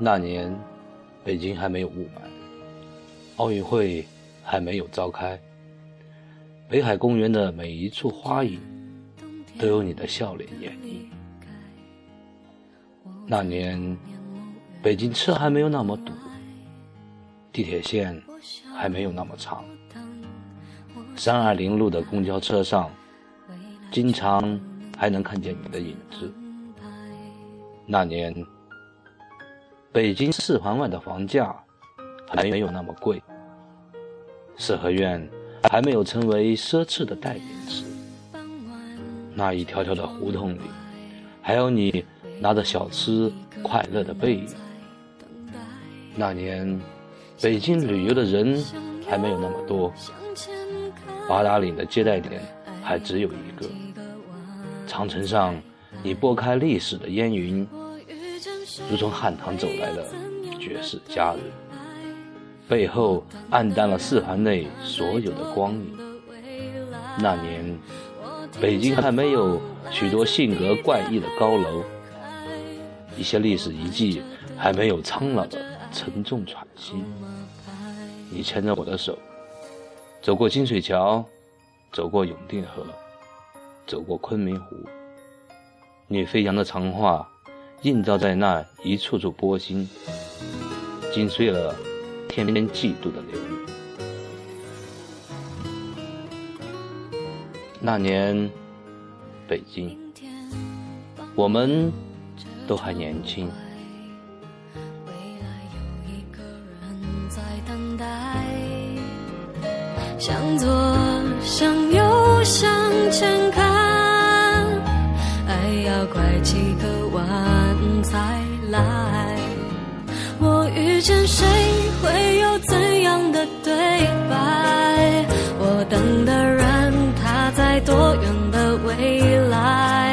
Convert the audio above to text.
那年，北京还没有雾霾，奥运会还没有召开。北海公园的每一处花影，都有你的笑脸掩映。那年，北京车还没有那么堵，地铁线还没有那么长。三二零路的公交车上，经常还能看见你的影子。那年。北京四环外的房价还没有那么贵，四合院还没有成为奢侈的代名词。那一条条的胡同里，还有你拿着小吃快乐的背影。那年，北京旅游的人还没有那么多，八达岭的接待点还只有一个。长城上，你拨开历史的烟云。如从汉唐走来的绝世佳人，背后暗淡了四环内所有的光影。那年，北京还没有许多性格怪异的高楼，一些历史遗迹还没有苍老的沉重喘息。你牵着我的手，走过金水桥，走过永定河，走过昆明湖。你飞扬的长发。映照在那一处处波心，紧碎了天边嫉妒的流。那年，北京，我们都还年轻。向左，爱几个晚才来。我遇见谁会有怎样的对白？我等的人他在多远的未来？